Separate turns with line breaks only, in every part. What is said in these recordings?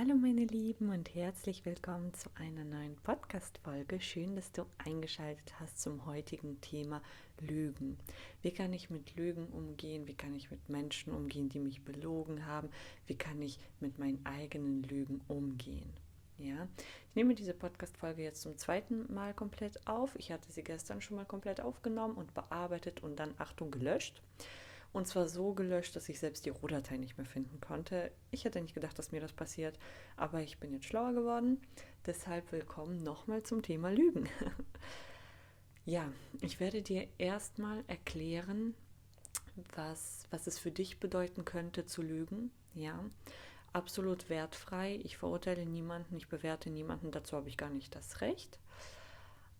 Hallo meine Lieben und herzlich willkommen zu einer neuen Podcast-Folge. Schön, dass du eingeschaltet hast zum heutigen Thema Lügen. Wie kann ich mit Lügen umgehen? Wie kann ich mit Menschen umgehen, die mich belogen haben? Wie kann ich mit meinen eigenen Lügen umgehen? Ja, ich nehme diese Podcast-Folge jetzt zum zweiten Mal komplett auf. Ich hatte sie gestern schon mal komplett aufgenommen und bearbeitet und dann, Achtung, gelöscht. Und zwar so gelöscht, dass ich selbst die Rohdatei nicht mehr finden konnte. Ich hätte nicht gedacht, dass mir das passiert, aber ich bin jetzt schlauer geworden. Deshalb willkommen nochmal zum Thema Lügen. ja, ich werde dir erstmal erklären, was, was es für dich bedeuten könnte zu lügen. Ja, absolut wertfrei. Ich verurteile niemanden, ich bewerte niemanden, dazu habe ich gar nicht das Recht.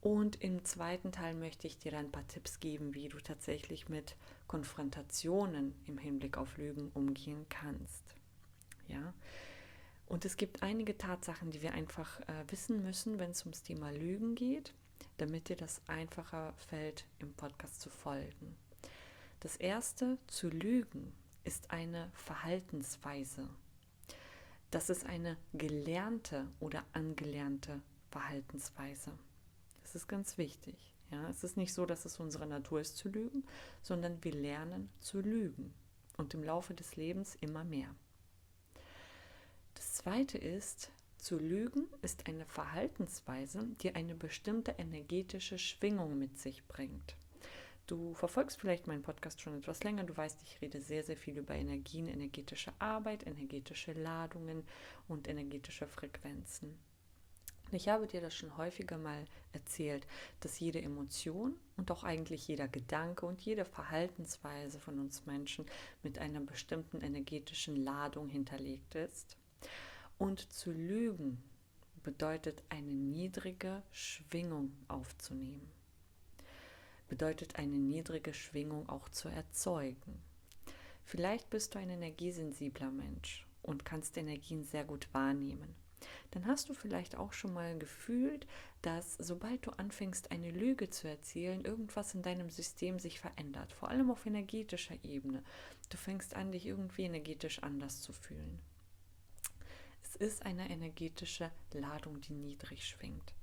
Und im zweiten Teil möchte ich dir ein paar Tipps geben, wie du tatsächlich mit Konfrontationen im Hinblick auf Lügen umgehen kannst. Ja. Und es gibt einige Tatsachen, die wir einfach äh, wissen müssen, wenn es ums Thema Lügen geht, damit dir das einfacher fällt, im Podcast zu folgen. Das erste, zu lügen, ist eine Verhaltensweise. Das ist eine gelernte oder angelernte Verhaltensweise. Das ist ganz wichtig. Ja, es ist nicht so, dass es unsere Natur ist zu lügen, sondern wir lernen zu lügen und im Laufe des Lebens immer mehr. Das zweite ist, zu lügen ist eine Verhaltensweise, die eine bestimmte energetische Schwingung mit sich bringt. Du verfolgst vielleicht meinen Podcast schon etwas länger. Du weißt, ich rede sehr, sehr viel über Energien, energetische Arbeit, energetische Ladungen und energetische Frequenzen. Ich habe dir das schon häufiger mal erzählt, dass jede Emotion und auch eigentlich jeder Gedanke und jede Verhaltensweise von uns Menschen mit einer bestimmten energetischen Ladung hinterlegt ist. Und zu lügen bedeutet eine niedrige Schwingung aufzunehmen. Bedeutet eine niedrige Schwingung auch zu erzeugen. Vielleicht bist du ein energiesensibler Mensch und kannst Energien sehr gut wahrnehmen dann hast du vielleicht auch schon mal gefühlt, dass sobald du anfängst, eine Lüge zu erzählen, irgendwas in deinem System sich verändert, vor allem auf energetischer Ebene. Du fängst an, dich irgendwie energetisch anders zu fühlen. Es ist eine energetische Ladung, die niedrig schwingt.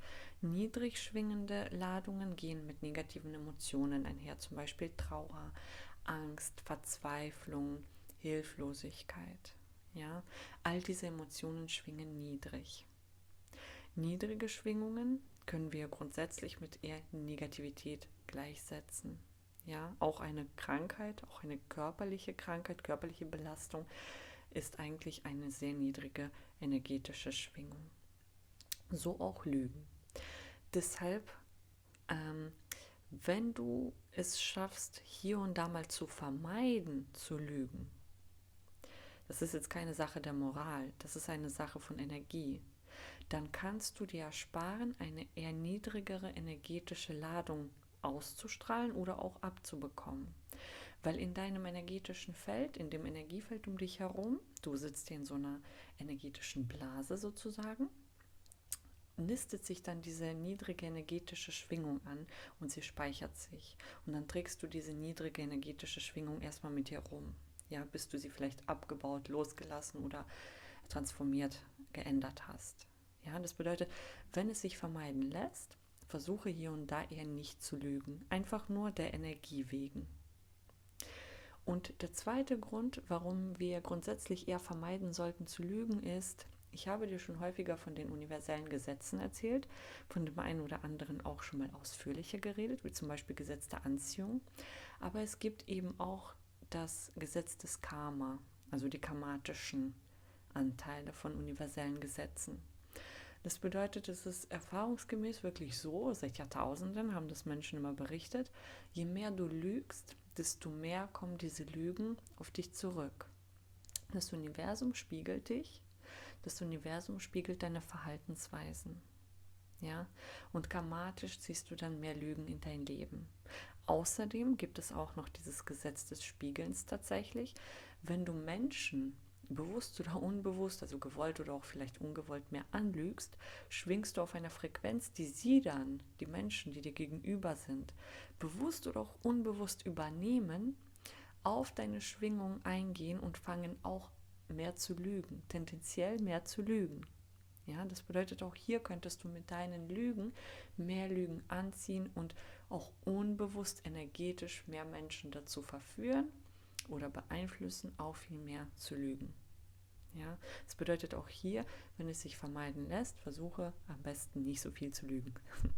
Niedrig schwingende Ladungen gehen mit negativen Emotionen einher, zum Beispiel Trauer, Angst, Verzweiflung, Hilflosigkeit. Ja, all diese Emotionen schwingen niedrig. Niedrige Schwingungen können wir grundsätzlich mit eher Negativität gleichsetzen. Ja, auch eine Krankheit, auch eine körperliche Krankheit, körperliche Belastung ist eigentlich eine sehr niedrige energetische Schwingung. So auch Lügen. Deshalb, ähm, wenn du es schaffst, hier und da mal zu vermeiden, zu lügen, das ist jetzt keine Sache der Moral, das ist eine Sache von Energie, dann kannst du dir ersparen, eine eher niedrigere energetische Ladung auszustrahlen oder auch abzubekommen. Weil in deinem energetischen Feld, in dem Energiefeld um dich herum, du sitzt hier in so einer energetischen Blase sozusagen, nistet sich dann diese niedrige energetische Schwingung an und sie speichert sich. Und dann trägst du diese niedrige energetische Schwingung erstmal mit dir rum ja, bis du sie vielleicht abgebaut, losgelassen oder transformiert, geändert hast. Ja, das bedeutet, wenn es sich vermeiden lässt, versuche hier und da eher nicht zu lügen, einfach nur der Energie wegen. Und der zweite Grund, warum wir grundsätzlich eher vermeiden sollten zu lügen, ist, ich habe dir schon häufiger von den universellen Gesetzen erzählt, von dem einen oder anderen auch schon mal ausführlicher geredet, wie zum Beispiel Gesetz der Anziehung. Aber es gibt eben auch das Gesetz des Karma, also die karmatischen Anteile von universellen Gesetzen. Das bedeutet, es ist erfahrungsgemäß wirklich so, seit Jahrtausenden haben das Menschen immer berichtet, je mehr du lügst, desto mehr kommen diese Lügen auf dich zurück. Das Universum spiegelt dich, das Universum spiegelt deine Verhaltensweisen. Ja, und karmatisch ziehst du dann mehr Lügen in dein Leben. Außerdem gibt es auch noch dieses Gesetz des Spiegelns tatsächlich. Wenn du Menschen bewusst oder unbewusst, also gewollt oder auch vielleicht ungewollt mehr anlügst, schwingst du auf einer Frequenz, die sie dann, die Menschen, die dir gegenüber sind, bewusst oder auch unbewusst übernehmen, auf deine Schwingung eingehen und fangen auch mehr zu lügen, tendenziell mehr zu lügen. Ja, das bedeutet auch hier könntest du mit deinen Lügen mehr Lügen anziehen und auch unbewusst energetisch mehr Menschen dazu verführen oder beeinflussen, auch viel mehr zu lügen. Ja, das bedeutet auch hier, wenn es sich vermeiden lässt, versuche am besten nicht so viel zu lügen.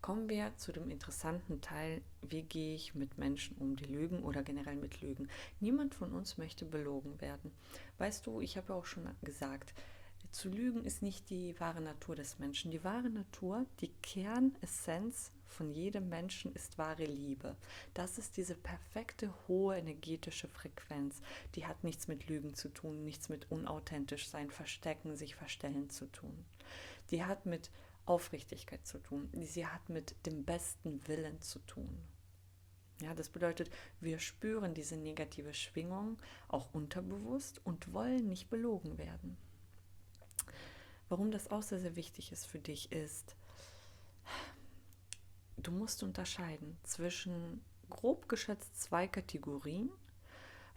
Kommen wir zu dem interessanten Teil, wie gehe ich mit Menschen um, die lügen oder generell mit Lügen. Niemand von uns möchte belogen werden. Weißt du, ich habe ja auch schon gesagt, zu lügen ist nicht die wahre Natur des Menschen. Die wahre Natur, die Kernessenz von jedem Menschen ist wahre Liebe. Das ist diese perfekte hohe energetische Frequenz. Die hat nichts mit Lügen zu tun, nichts mit unauthentisch sein, verstecken, sich verstellen zu tun. Die hat mit Aufrichtigkeit zu tun. Sie hat mit dem besten Willen zu tun. Ja, das bedeutet, wir spüren diese negative Schwingung auch unterbewusst und wollen nicht belogen werden. Warum das auch sehr, sehr wichtig ist für dich ist, du musst unterscheiden zwischen grob geschätzt zwei Kategorien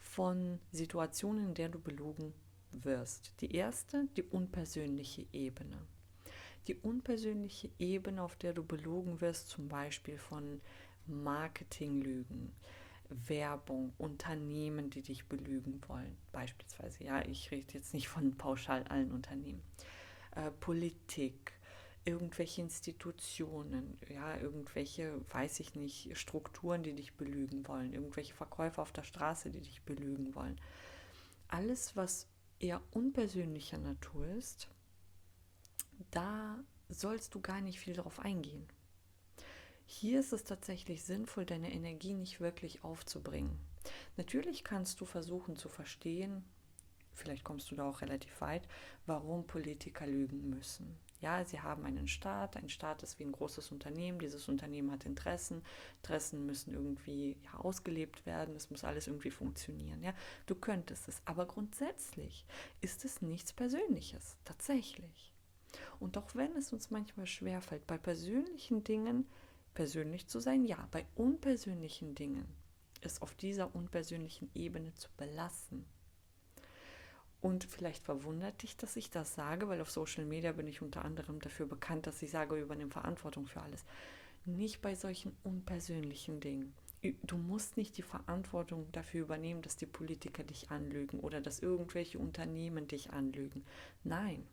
von Situationen, in der du belogen wirst. Die erste, die unpersönliche Ebene die unpersönliche Ebene, auf der du belogen wirst, zum Beispiel von Marketinglügen, Werbung, Unternehmen, die dich belügen wollen, beispielsweise. Ja, ich rede jetzt nicht von pauschal allen Unternehmen. Äh, Politik, irgendwelche Institutionen, ja, irgendwelche, weiß ich nicht, Strukturen, die dich belügen wollen, irgendwelche Verkäufer auf der Straße, die dich belügen wollen. Alles, was eher unpersönlicher Natur ist, da sollst du gar nicht viel darauf eingehen. Hier ist es tatsächlich sinnvoll, deine Energie nicht wirklich aufzubringen. Natürlich kannst du versuchen zu verstehen, vielleicht kommst du da auch relativ weit, warum Politiker lügen müssen. Ja, sie haben einen Staat, ein Staat ist wie ein großes Unternehmen, dieses Unternehmen hat Interessen, Interessen müssen irgendwie ja, ausgelebt werden, es muss alles irgendwie funktionieren. Ja, du könntest es, aber grundsätzlich ist es nichts Persönliches, tatsächlich. Und auch wenn es uns manchmal schwerfällt, bei persönlichen Dingen persönlich zu sein, ja, bei unpersönlichen Dingen es auf dieser unpersönlichen Ebene zu belassen. Und vielleicht verwundert dich, dass ich das sage, weil auf Social Media bin ich unter anderem dafür bekannt, dass ich sage, übernehme Verantwortung für alles. Nicht bei solchen unpersönlichen Dingen. Du musst nicht die Verantwortung dafür übernehmen, dass die Politiker dich anlügen oder dass irgendwelche Unternehmen dich anlügen. Nein,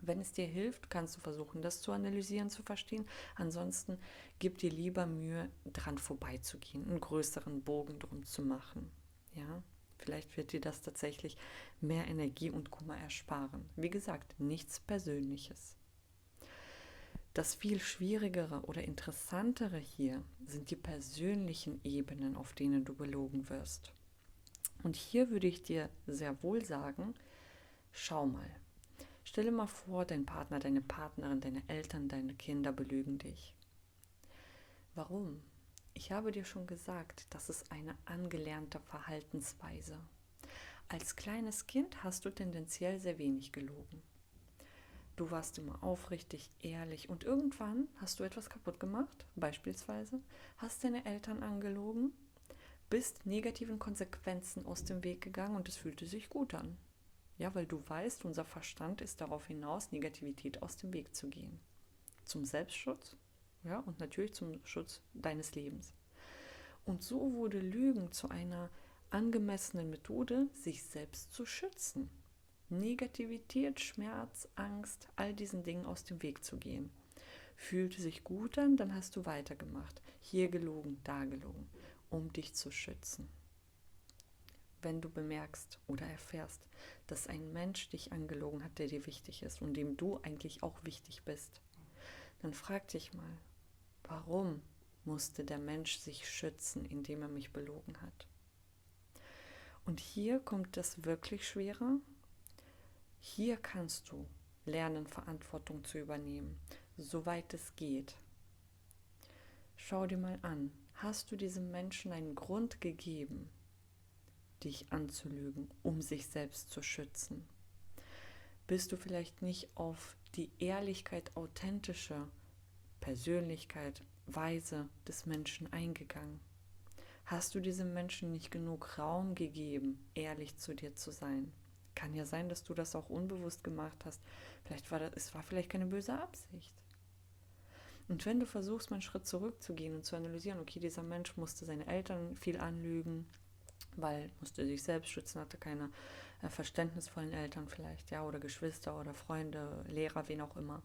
wenn es dir hilft, kannst du versuchen, das zu analysieren, zu verstehen. Ansonsten gib dir lieber Mühe, dran vorbeizugehen, einen größeren Bogen drum zu machen. Ja, vielleicht wird dir das tatsächlich mehr Energie und Kummer ersparen. Wie gesagt, nichts Persönliches. Das viel schwierigere oder interessantere hier sind die persönlichen Ebenen, auf denen du belogen wirst. Und hier würde ich dir sehr wohl sagen, schau mal, Stelle mal vor, dein Partner, deine Partnerin, deine Eltern, deine Kinder belügen dich. Warum? Ich habe dir schon gesagt, das ist eine angelernte Verhaltensweise. Als kleines Kind hast du tendenziell sehr wenig gelogen. Du warst immer aufrichtig, ehrlich und irgendwann hast du etwas kaputt gemacht, beispielsweise hast deine Eltern angelogen, bist negativen Konsequenzen aus dem Weg gegangen und es fühlte sich gut an. Ja, weil du weißt, unser Verstand ist darauf hinaus, Negativität aus dem Weg zu gehen. Zum Selbstschutz, ja, und natürlich zum Schutz deines Lebens. Und so wurde Lügen zu einer angemessenen Methode, sich selbst zu schützen. Negativität, Schmerz, Angst, all diesen Dingen aus dem Weg zu gehen. Fühlte sich gut an, dann hast du weitergemacht. Hier gelogen, da gelogen, um dich zu schützen wenn du bemerkst oder erfährst, dass ein Mensch dich angelogen hat, der dir wichtig ist und dem du eigentlich auch wichtig bist, dann frag dich mal, warum musste der Mensch sich schützen, indem er mich belogen hat? Und hier kommt das wirklich Schwere. Hier kannst du lernen, Verantwortung zu übernehmen, soweit es geht. Schau dir mal an, hast du diesem Menschen einen Grund gegeben, dich anzulügen, um sich selbst zu schützen? Bist du vielleicht nicht auf die Ehrlichkeit, authentische Persönlichkeit, Weise des Menschen eingegangen? Hast du diesem Menschen nicht genug Raum gegeben, ehrlich zu dir zu sein? Kann ja sein, dass du das auch unbewusst gemacht hast. Vielleicht war das, es war vielleicht keine böse Absicht. Und wenn du versuchst, mal einen Schritt zurückzugehen und zu analysieren, okay, dieser Mensch musste seine Eltern viel anlügen, weil musste sich selbst schützen, hatte keine äh, verständnisvollen Eltern vielleicht, ja, oder Geschwister oder Freunde, Lehrer, wen auch immer.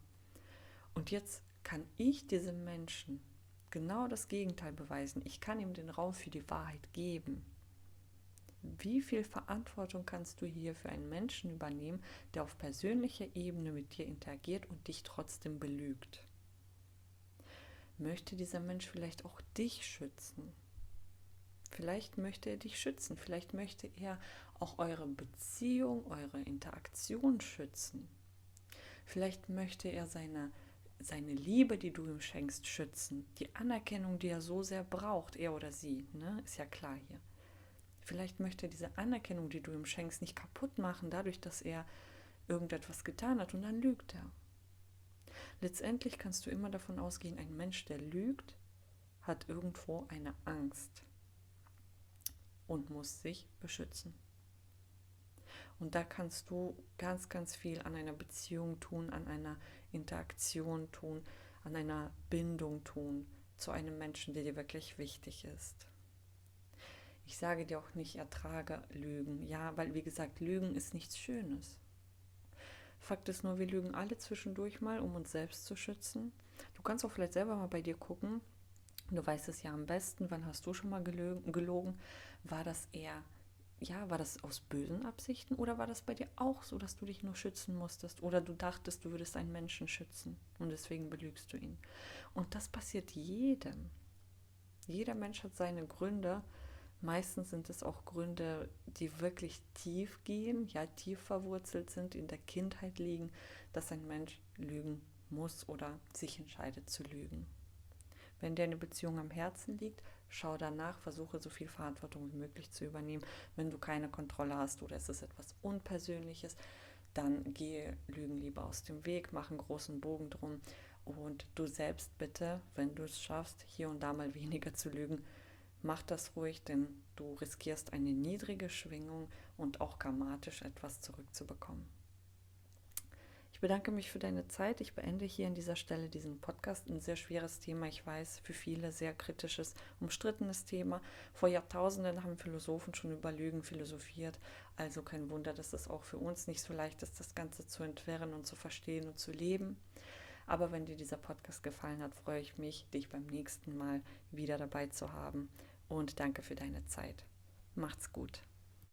Und jetzt kann ich diesem Menschen genau das Gegenteil beweisen. Ich kann ihm den Raum für die Wahrheit geben. Wie viel Verantwortung kannst du hier für einen Menschen übernehmen, der auf persönlicher Ebene mit dir interagiert und dich trotzdem belügt? Möchte dieser Mensch vielleicht auch dich schützen? Vielleicht möchte er dich schützen, vielleicht möchte er auch eure Beziehung, eure Interaktion schützen. Vielleicht möchte er seine, seine Liebe, die du ihm schenkst, schützen. Die Anerkennung, die er so sehr braucht, er oder sie, ne? ist ja klar hier. Vielleicht möchte er diese Anerkennung, die du ihm schenkst, nicht kaputt machen, dadurch, dass er irgendetwas getan hat und dann lügt er. Letztendlich kannst du immer davon ausgehen, ein Mensch, der lügt, hat irgendwo eine Angst und muss sich beschützen. Und da kannst du ganz, ganz viel an einer Beziehung tun, an einer Interaktion tun, an einer Bindung tun zu einem Menschen, der dir wirklich wichtig ist. Ich sage dir auch nicht, ertrage Lügen. Ja, weil wie gesagt, Lügen ist nichts Schönes. Fakt ist nur, wir lügen alle zwischendurch mal, um uns selbst zu schützen. Du kannst auch vielleicht selber mal bei dir gucken. Du weißt es ja am besten. Wann hast du schon mal gelogen? War das eher, ja, war das aus bösen Absichten oder war das bei dir auch so, dass du dich nur schützen musstest oder du dachtest, du würdest einen Menschen schützen und deswegen belügst du ihn? Und das passiert jedem. Jeder Mensch hat seine Gründe, Meistens sind es auch Gründe, die wirklich tief gehen, ja tief verwurzelt sind, in der Kindheit liegen, dass ein Mensch lügen muss oder sich entscheidet zu lügen. Wenn dir eine Beziehung am Herzen liegt, schau danach, versuche so viel Verantwortung wie möglich zu übernehmen. Wenn du keine Kontrolle hast oder es ist etwas Unpersönliches, dann gehe Lügen lieber aus dem Weg, mach einen großen Bogen drum und du selbst bitte, wenn du es schaffst, hier und da mal weniger zu lügen, Mach das ruhig, denn du riskierst eine niedrige Schwingung und auch grammatisch etwas zurückzubekommen. Ich bedanke mich für deine Zeit. Ich beende hier an dieser Stelle diesen Podcast. Ein sehr schweres Thema, ich weiß, für viele sehr kritisches, umstrittenes Thema. Vor Jahrtausenden haben Philosophen schon über Lügen philosophiert. Also kein Wunder, dass es auch für uns nicht so leicht ist, das Ganze zu entwirren und zu verstehen und zu leben. Aber wenn dir dieser Podcast gefallen hat, freue ich mich, dich beim nächsten Mal wieder dabei zu haben und danke für deine Zeit. Macht's gut.